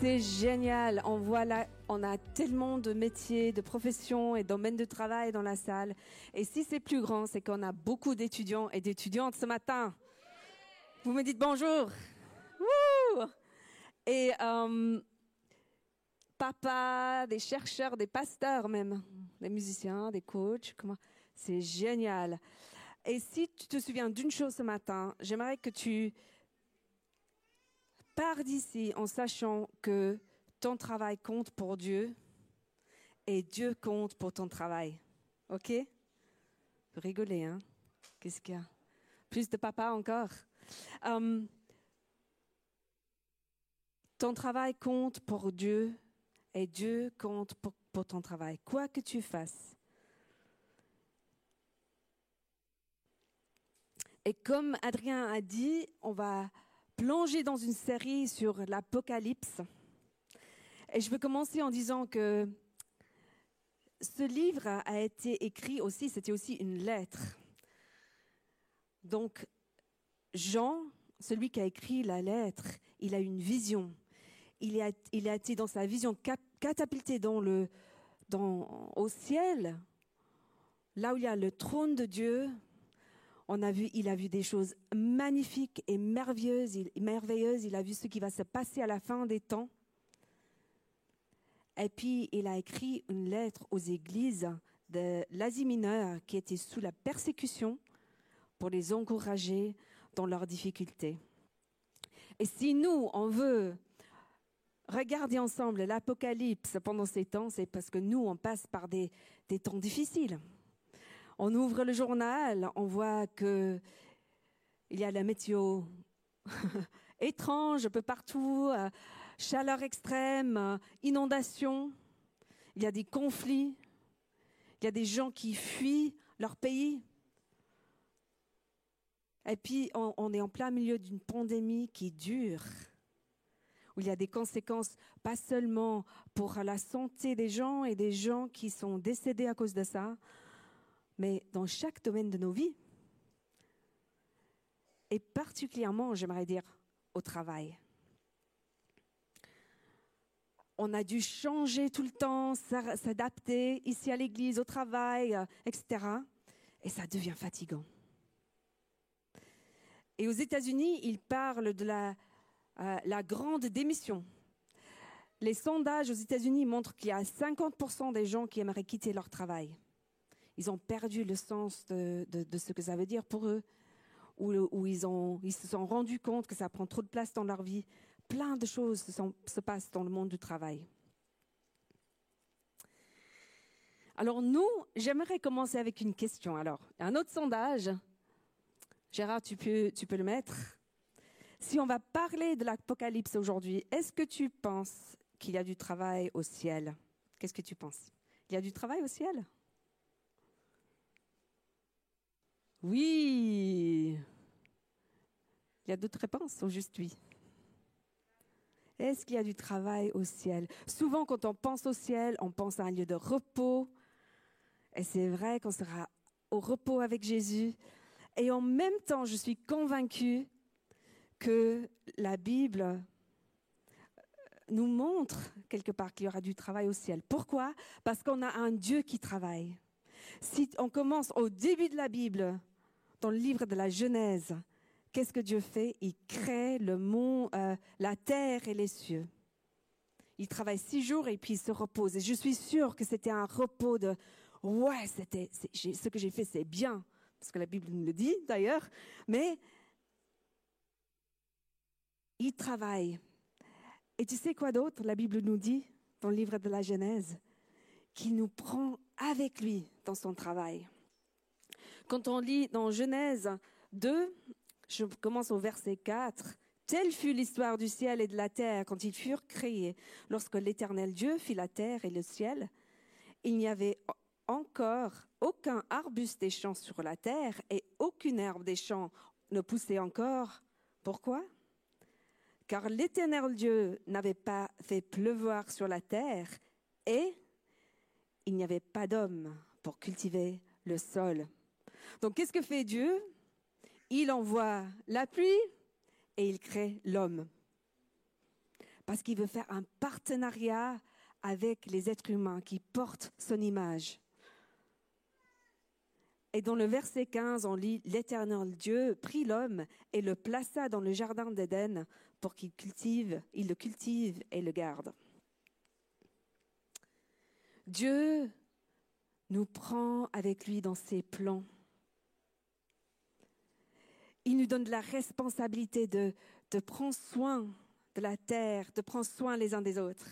C'est génial. On voit là, on a tellement de métiers, de professions et domaines de travail dans la salle. Et si c'est plus grand, c'est qu'on a beaucoup d'étudiants et d'étudiantes ce matin. Vous me dites bonjour. Et euh, papa, des chercheurs, des pasteurs même, des musiciens, des coachs. C'est génial. Et si tu te souviens d'une chose ce matin, j'aimerais que tu pars d'ici en sachant que ton travail compte pour Dieu et Dieu compte pour ton travail. OK? Vous rigolez, hein? Qu'est-ce qu'il y a? Plus de papa encore. Um, ton travail compte pour Dieu et Dieu compte pour, pour ton travail. Quoi que tu fasses. Et comme Adrien a dit, on va plonger dans une série sur l'Apocalypse. Et je veux commencer en disant que ce livre a été écrit aussi, c'était aussi une lettre. Donc, Jean, celui qui a écrit la lettre, il a une vision. Il a, il été dans sa vision catapulté dans le, dans, au ciel, là où il y a le trône de Dieu, il a vu des choses magnifiques et merveilleuses, il, a vu ce qui va se passer à la fin des temps. Et puis, il a écrit une lettre aux églises de l'Asie mineure qui étaient sous la persécution pour les encourager dans leurs difficultés. Et si nous, on veut regarder ensemble l'Apocalypse pendant ces temps, c'est parce que nous, on passe par des temps difficiles. On ouvre le journal, on voit que il y a la météo étrange un peu partout, euh, chaleur extrême, inondation. Il y a des conflits. Il y a des gens qui fuient leur pays. Et puis, on, on est en plein milieu d'une pandémie qui dure, où il y a des conséquences pas seulement pour la santé des gens et des gens qui sont décédés à cause de ça, mais dans chaque domaine de nos vies. Et particulièrement, j'aimerais dire, au travail. On a dû changer tout le temps, s'adapter ici à l'église, au travail, euh, etc. Et ça devient fatigant. Et aux États-Unis, ils parlent de la, euh, la grande démission. Les sondages aux États-Unis montrent qu'il y a 50% des gens qui aimeraient quitter leur travail ils ont perdu le sens de, ce que ça veut dire pour eux, ou, ils, se sont rendus compte que ça prend trop de place dans leur vie. Plein de choses se, passent dans le monde du travail. Alors nous, j'aimerais commencer avec une question. Alors, un autre sondage. Gérard, tu peux le mettre. Si on va parler de l'Apocalypse aujourd'hui, est-ce que tu penses qu'il y a du travail au ciel? Qu'est-ce que tu penses? Il y a du travail au ciel? Oui. Il y a d'autres réponses au juste oui? Est-ce qu'il y a du travail au ciel? Souvent, quand on pense au ciel, on pense à un lieu de repos. Et c'est vrai qu'on sera au repos avec Jésus. Et en même temps, je suis convaincue que la Bible nous montre quelque part qu'il y aura du travail au ciel. Pourquoi? Parce qu'on a un Dieu qui travaille. Si on commence au début de la Bible, dans le livre de la Genèse, qu'est-ce que Dieu fait? Il crée le monde, euh, la terre et les cieux. Il travaille six jours et puis il se repose. Et je suis sûre que c'était un repos de ouais, c'était ce que j'ai fait, c'est bien, parce que la Bible nous le dit d'ailleurs. Mais il travaille. Et tu sais quoi d'autre? La Bible nous dit dans le livre de la Genèse qu'il nous prend avec lui dans son travail. Quand on lit dans Genèse 2, je commence au verset 4, Telle fut l'histoire du ciel et de la terre quand ils furent créés. Lorsque l'Éternel Dieu fit la terre et le ciel, il n'y avait encore aucun arbuste des champs sur la terre et aucune herbe des champs ne poussait encore. Pourquoi? Car l'Éternel Dieu n'avait pas fait pleuvoir sur la terre et il n'y avait pas d'homme pour cultiver le sol. Donc qu'est-ce que fait Dieu? Il envoie la pluie et il crée l'homme. Parce qu'il veut faire un partenariat avec les êtres humains qui portent son image. Et dans le verset 15, on lit L'Éternel Dieu prit l'homme et le plaça dans le jardin d'Éden pour qu'il cultive, il le cultive et le garde. Dieu nous prend avec lui dans ses plans. Il nous donne la responsabilité de, de prendre soin de la terre, de prendre soin les uns des autres.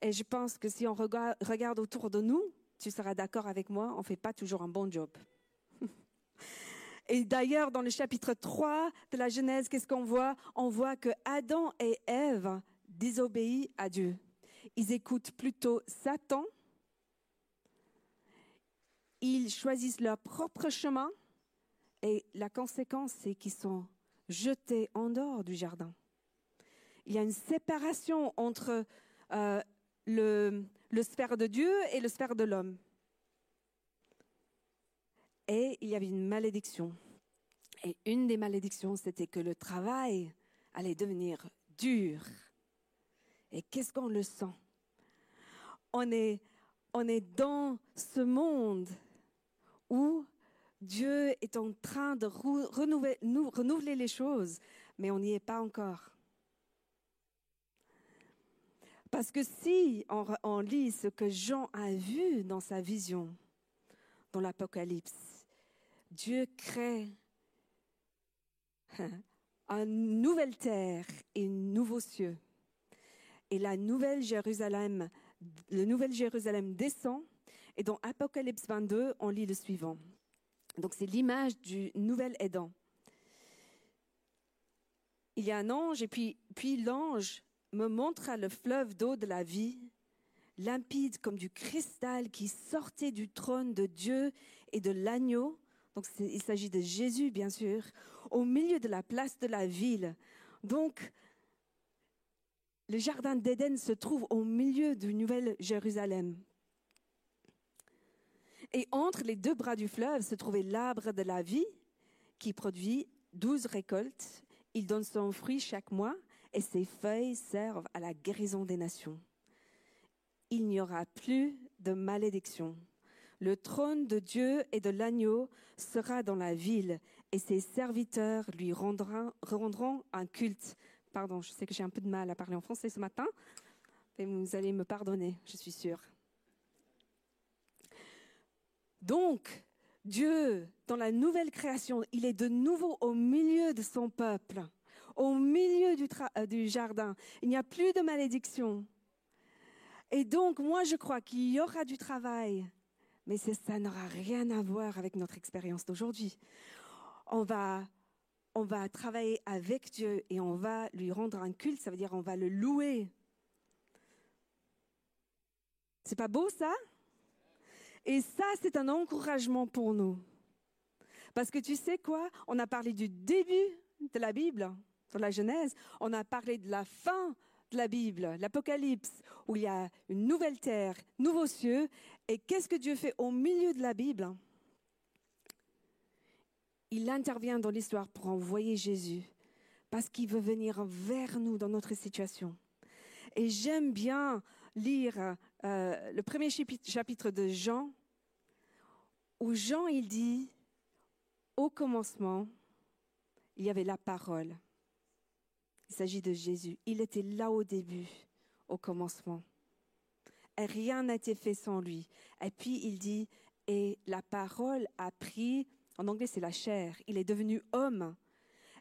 Et je pense que si on regarde, regarde autour de nous, tu seras d'accord avec moi, on ne fait pas toujours un bon job. Et d'ailleurs, dans le chapitre 3 de la Genèse, qu'est-ce qu'on voit? On voit que Adam et Ève désobéissent à Dieu. Ils écoutent plutôt Satan. Ils choisissent leur propre chemin. Et la conséquence, c'est qu'ils sont jetés en dehors du jardin. Il y a une séparation entre euh, le, sphère de Dieu et le sphère de l'homme. Et il y avait une malédiction. Et une des malédictions, c'était que le travail allait devenir dur. Et qu'est-ce qu'on le sent? On est, on est dans ce monde où Dieu est en train de renouveler, les choses, mais on n'y est pas encore. Parce que si on, lit ce que Jean a vu dans sa vision, dans l'Apocalypse, Dieu crée une nouvelle terre et un nouveau cieux. Et la nouvelle le nouvelle Jérusalem descend. Et dans Apocalypse 22, on lit le suivant. Donc c'est l'image du nouvel Éden. Il y a un ange et puis, puis l'ange me montra le fleuve d'eau de la vie, limpide comme du cristal qui sortait du trône de Dieu et de l'agneau. Donc il s'agit de Jésus, bien sûr, au milieu de la place de la ville. Donc, le jardin d'Éden se trouve au milieu du Nouvelle Jérusalem. Et entre les deux bras du fleuve se trouvait l'arbre de la vie qui produit douze récoltes. Il donne son fruit chaque mois et ses feuilles servent à la guérison des nations. Il n'y aura plus de malédiction. Le trône de Dieu et de l'agneau sera dans la ville et ses serviteurs lui rendront, un culte. Pardon, je sais que j'ai un peu de mal à parler en français ce matin, mais vous allez me pardonner, je suis sûre. Donc, Dieu, dans la nouvelle création, il est de nouveau au milieu de son peuple au milieu euh, du, jardin. Il n'y a plus de malédiction. Et donc, moi, je crois qu'il y aura du travail, mais ça n'aura rien à voir avec notre expérience d'aujourd'hui. On va, on va travailler avec Dieu et on va lui rendre un culte, ça veut dire on va le louer. C'est pas beau ça? Et ça, c'est un encouragement pour nous. Parce que tu sais quoi? On a parlé du début de la Bible dans la Genèse, on a parlé de la fin de la Bible, l'Apocalypse, où il y a une nouvelle terre, nouveaux cieux. Et qu'est-ce que Dieu fait au milieu de la Bible? Il intervient dans l'histoire pour envoyer Jésus, parce qu'il veut venir vers nous dans notre situation. Et j'aime bien lire euh, le premier chapitre de Jean, où Jean, il dit, au commencement, il y avait la parole. Il s'agit de Jésus. Il était là au début, au commencement. Rien n'a été fait sans lui. Et puis il dit, et la parole a pris, en anglais c'est la chair, il est devenu homme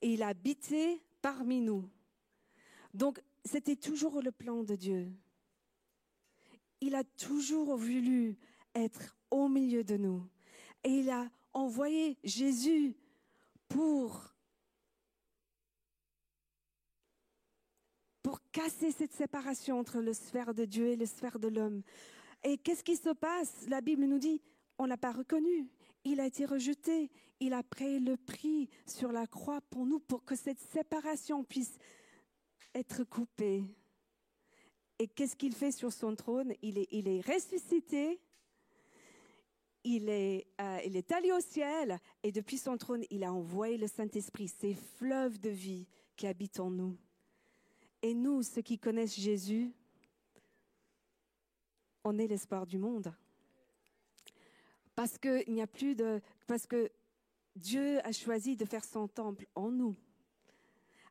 et il a habité parmi nous. Donc c'était toujours le plan de Dieu. Il a toujours voulu être au milieu de nous. Et il a envoyé Jésus pour casser cette séparation entre le sphère de Dieu et le sphère de l'homme. Et qu'est-ce qui se passe? La Bible nous dit, on l'a pas reconnu. Il a été rejeté. Il a payé le prix sur la croix pour nous, pour que cette séparation puisse être coupée. Et qu'est-ce qu'il fait sur son trône? Il est ressuscité. Il est, euh, il est allé au ciel et depuis son trône, il a envoyé le Saint-Esprit, ces fleuves de vie qui habitent en nous. Et nous, ceux qui connaissent Jésus, on est l'espoir du monde. Parce que il a plus de, parce que Dieu a choisi de faire son temple en nous.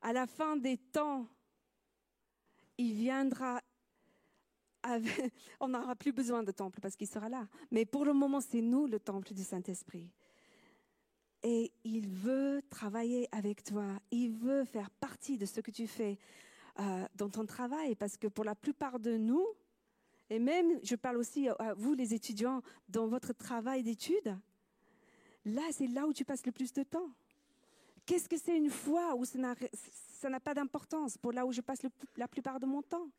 À la fin des temps, il viendra. on n'aura plus besoin de temple parce qu'il sera là. Mais pour le moment, c'est nous le temple du Saint-Esprit. Et il veut travailler avec toi. Il veut faire partie de ce que tu fais euh, dans ton travail. Parce que pour la plupart de nous, et même, je parle aussi à vous les étudiants, dans votre travail d'études, là, c'est là où tu passes le plus de temps. Qu'est-ce que c'est une foi où ça n'a, pas d'importance pour là où je passe la plupart de mon temps?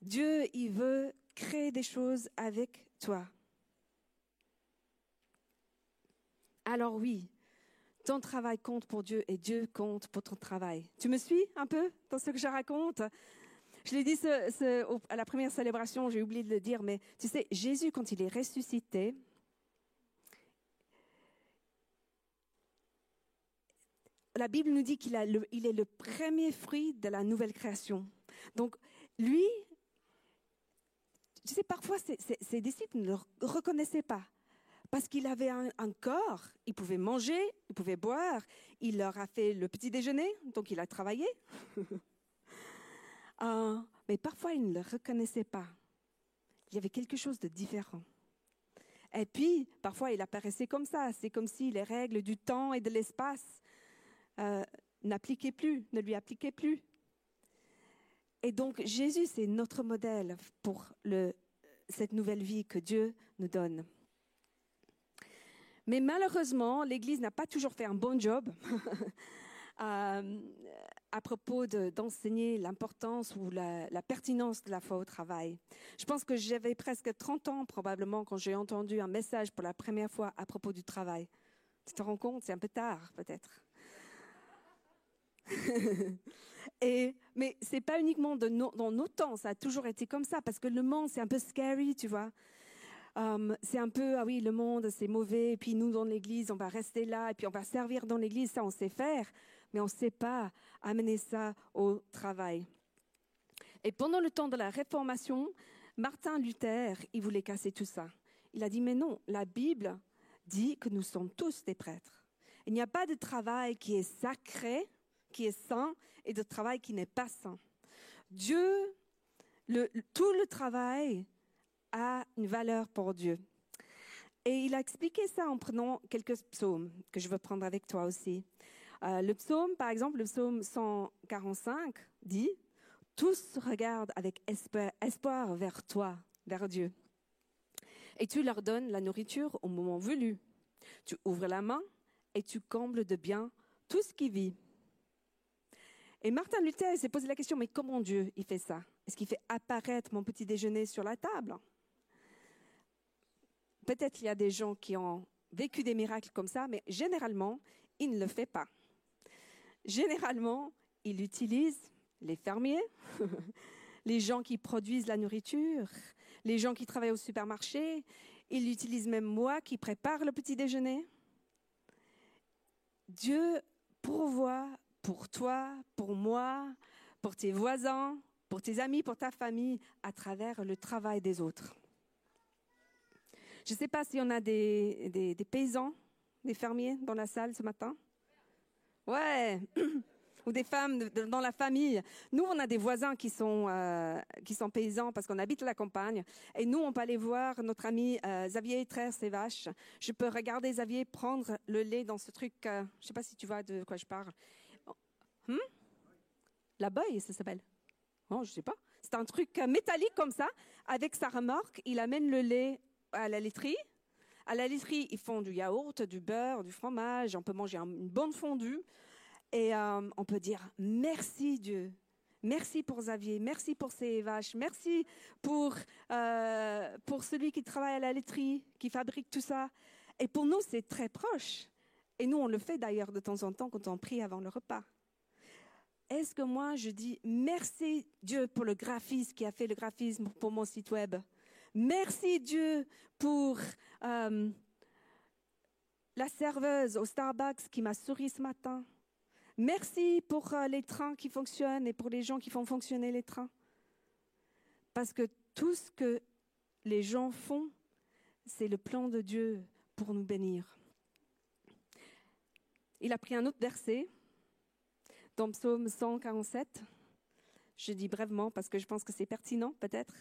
Dieu, il veut créer des choses avec toi. Alors oui, ton travail compte pour Dieu et Dieu compte pour ton travail. Tu me suis un peu dans ce que je raconte? Je l'ai dit à la première célébration, j'ai oublié de le dire, mais tu sais, Jésus, quand il est ressuscité, la Bible nous dit qu'il est le premier fruit de la nouvelle création. Donc, lui, tu sais, parfois, ses, disciples ne le reconnaissaient pas. Parce qu'il avait un, corps, il pouvait manger, il pouvait boire, il leur a fait le petit déjeuner, donc il a travaillé. Euh, mais parfois, ils ne le reconnaissaient pas. Il y avait quelque chose de différent. Et puis, parfois, il apparaissait comme ça. C'est comme si les règles du temps et de l'espace euh, n'appliquaient plus, ne lui appliquaient plus. Et donc, Jésus, c'est notre modèle pour cette nouvelle vie que Dieu nous donne. Mais malheureusement, l'Église n'a pas toujours fait un bon job euh, à propos de- d'enseigner l'importance ou la, la pertinence de la foi au travail. Je pense que j'avais presque 30 ans probablement quand j'ai entendu un message pour la première fois à propos du travail. Tu te rends compte, c'est un peu tard peut-être. Et, mais c'est pas uniquement dans nos temps, ça a toujours été comme ça, parce que le monde, c'est un peu scary, tu vois. Um, c'est un peu, ah oui, le monde, c'est mauvais, et puis nous, dans l'église, on va rester là, et puis on va servir dans l'église, ça, on sait faire, mais on ne sait pas amener ça au travail. Et pendant le temps de la Réformation, Martin Luther, il voulait casser tout ça. Il a dit, mais non, la Bible dit que nous sommes tous des prêtres. Il n'y a pas de travail qui est sacré, qui est saint, et de travail qui n'est pas saint. Dieu, tout le travail a une valeur pour Dieu. Et il a expliqué ça en prenant quelques psaumes que je veux prendre avec toi aussi. Euh, le psaume, par exemple, le psaume 145 dit Tous regardent avec espoir vers toi, vers Dieu. Et tu leur donnes la nourriture au moment voulu. Tu ouvres la main et tu combles de bien tout ce qui vit. Et Martin Luther s'est posé la question, mais comment Dieu il fait ça? Est-ce qu'il fait apparaître mon petit déjeuner sur la table? Peut-être il y a des gens qui ont vécu des miracles comme ça, mais généralement, il ne le fait pas. Généralement, il utilise les fermiers, les gens qui produisent la nourriture, les gens qui travaillent au supermarché. Il utilise même moi qui prépare le petit déjeuner. Dieu pourvoit pour toi, pour moi, pour tes voisins, pour tes amis, pour ta famille, à travers le travail des autres. Je ne sais pas si on a des, des, paysans, des fermiers dans la salle ce matin. Ouais, ou des femmes dans la famille. Nous, on a des voisins qui sont, euh, qui sont paysans parce qu'on habite la campagne. Et nous, on peut aller voir notre ami euh, Xavier traire ses vaches. Je peux regarder Xavier prendre le lait dans ce truc. euh, je ne sais pas si tu vois de quoi je parle. La boye, ça s'appelle. Oh, je sais pas. C'est un truc euh, métallique comme ça. Avec sa remorque, il amène le lait à la laiterie. À la laiterie, ils font du yaourt, du beurre, du fromage. On peut manger un- une bonne fondue. Et euh, on peut dire merci Dieu. Merci pour Xavier, merci pour ses vaches, merci pour, euh, pour celui qui travaille à la laiterie, qui fabrique tout ça. Et pour nous, c'est très proche. Et nous, on le fait d'ailleurs de temps en temps quand on prie avant le repas. Est-ce que moi, je dis merci Dieu pour le graphisme qui a fait le graphisme pour mon site web? Merci Dieu pour euh, la serveuse au Starbucks qui m'a souri ce matin. Merci pour euh, les trains qui fonctionnent et pour les gens qui font fonctionner les trains. Parce que tout ce que les gens font, c'est le plan de Dieu pour nous bénir. Il a pris un autre verset dans Psaume 147. Je dis brièvement parce que je pense que c'est pertinent peut-être.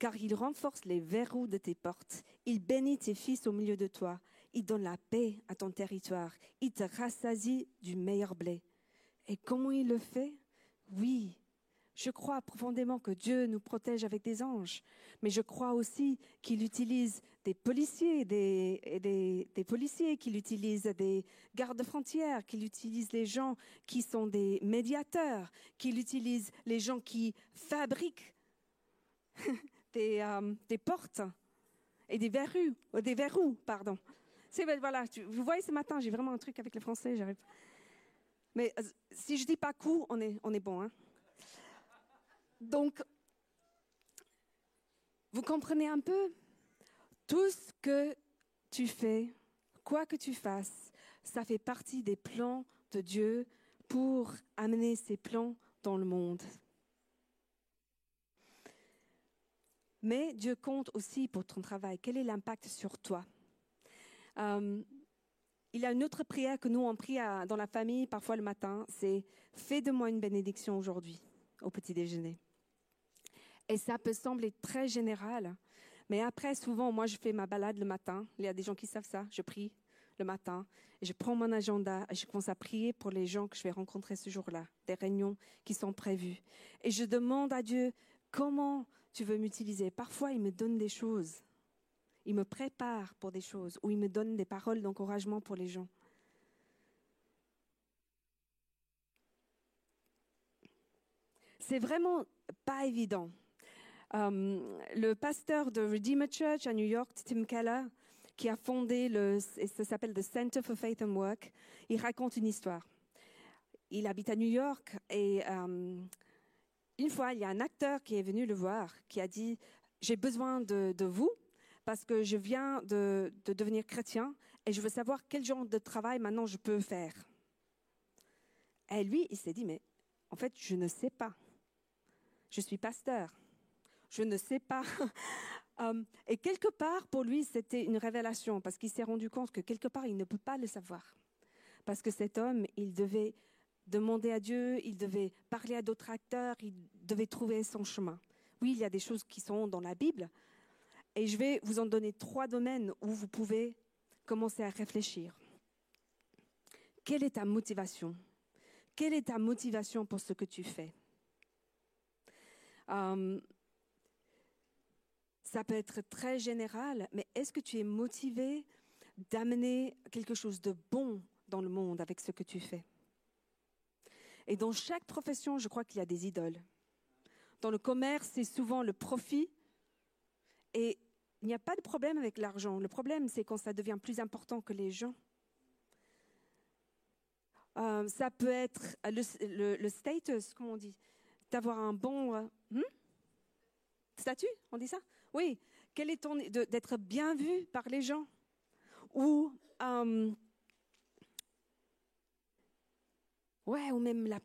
Car il renforce les verrous de tes portes. Il bénit tes fils au milieu de toi. Il donne la paix à ton territoire. Il te rassasie du meilleur blé. Et comment il le fait? Oui, je crois profondément que Dieu nous protège avec des anges, mais je crois aussi qu'il utilise des policiers, des, policiers, qu'il utilise des gardes frontières, qu'il utilise les gens qui sont des médiateurs, qu'il utilise les gens qui fabriquent des, euh, des portes et des verrous, euh, des verrous, pardon. C'est voilà, vous voyez ce matin, j'ai vraiment un truc avec le français, j'arrive. Mais euh, si je dis pas coup, on est on est bon, hein. Donc, vous comprenez un peu? Tout ce que tu fais, quoi que tu fasses, ça fait partie des plans de Dieu pour amener ses plans dans le monde. Mais Dieu compte aussi pour ton travail. Quel est l'impact sur toi? Euh, Il y a une autre prière que nous on prie dans la famille parfois le matin, c'est Fais de moi une bénédiction aujourd'hui au petit déjeuner. Et ça peut sembler très général, mais après, souvent, moi, je fais ma balade le matin. Il y a des gens qui savent ça. Je prie le matin je prends mon agenda et je commence à prier pour les gens que je vais rencontrer ce jour-là, des réunions qui sont prévues. Et je demande à Dieu comment tu veux m'utiliser? Parfois, il me donne des choses. Il me prépare pour des choses ou il me donne des paroles d'encouragement pour les gens. C'est vraiment pas évident. Um, le pasteur de Redeemer Church à New York, Tim Keller, qui a fondé le, ça s'appelle The Center for Faith and Work, il raconte une histoire. Il habite à New York et um, une fois, il y a un acteur qui est venu le voir, qui a dit, j'ai besoin de, vous parce que je viens de devenir chrétien et je veux savoir quel genre de travail maintenant je peux faire. Et lui, il s'est dit, mais en fait, je ne sais pas. Je suis pasteur. Je ne sais pas. Um, et quelque part, pour lui, c'était une révélation parce qu'il s'est rendu compte que quelque part, il ne peut pas le savoir. Parce que cet homme, il devait demander à Dieu, il devait parler à d'autres acteurs, il devait trouver son chemin. Oui, il y a des choses qui sont dans la Bible. Et je vais vous en donner trois domaines où vous pouvez commencer à réfléchir. Quelle est ta motivation? Quelle est ta motivation pour ce que tu fais? Um, ça peut être très général, mais est-ce que tu es motivé d'amener quelque chose de bon dans le monde avec ce que tu fais? Et dans chaque profession, je crois qu'il y a des idoles. Dans le commerce, c'est souvent le profit. Et il n'y a pas de problème avec l'argent. Le problème, c'est quand ça devient plus important que les gens. Euh, ça peut être le, status, comment on dit, d'avoir un bon euh, hmm? statut, on dit ça? Oui, quel est ton d'être bien vu par les gens? Ou euh, ou même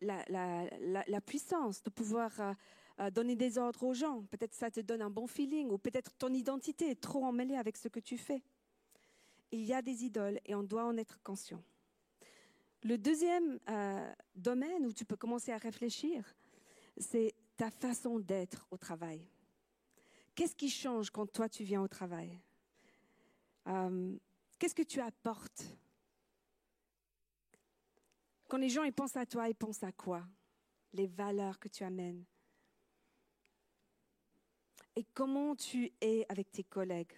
la puissance de pouvoir euh, euh, donner des ordres aux gens. Peut-être ça te donne un bon feeling ou peut-être ton identité est trop emmêlée avec ce que tu fais. Il y a des idoles et on doit en être conscient. Le deuxième domaine où tu peux commencer à réfléchir, c'est ta façon d'être au travail. Qu'est-ce qui change quand toi tu viens au travail? Euh, Qu'est-ce que tu apportes? Quand les gens ils pensent à toi, ils pensent à quoi? Les valeurs que tu amènes. Et comment tu es avec tes collègues?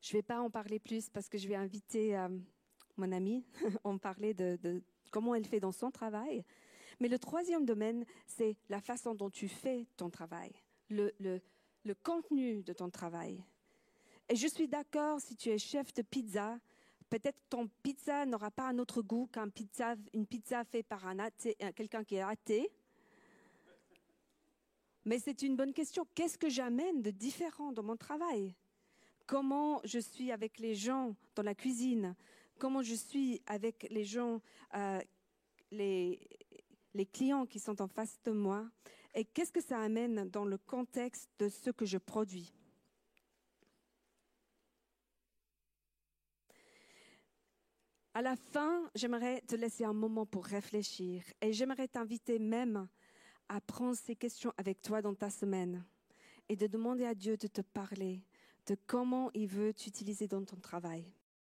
Je ne vais pas en parler plus parce que je vais inviter euh, mon amie à en parler de, de comment elle fait dans son travail. Mais le troisième domaine, c'est la façon dont tu fais ton travail, le, le, contenu de ton travail. Et je suis d'accord, si tu es chef de pizza, peut-être ton pizza n'aura pas un autre goût qu'un pizza, pizza faite par un athée, quelqu'un qui est athée. Mais c'est une bonne question. Qu'est-ce que j'amène de différent dans mon travail? Comment je suis avec les gens dans la cuisine? Comment je suis avec les gens, euh, les, les clients qui sont en face de moi Et qu'est-ce que ça amène dans le contexte de ce que je produis À la fin, j'aimerais te laisser un moment pour réfléchir et j'aimerais t'inviter même à prendre ces questions avec toi dans ta semaine et de demander à Dieu de te parler de comment il veut t'utiliser dans ton travail.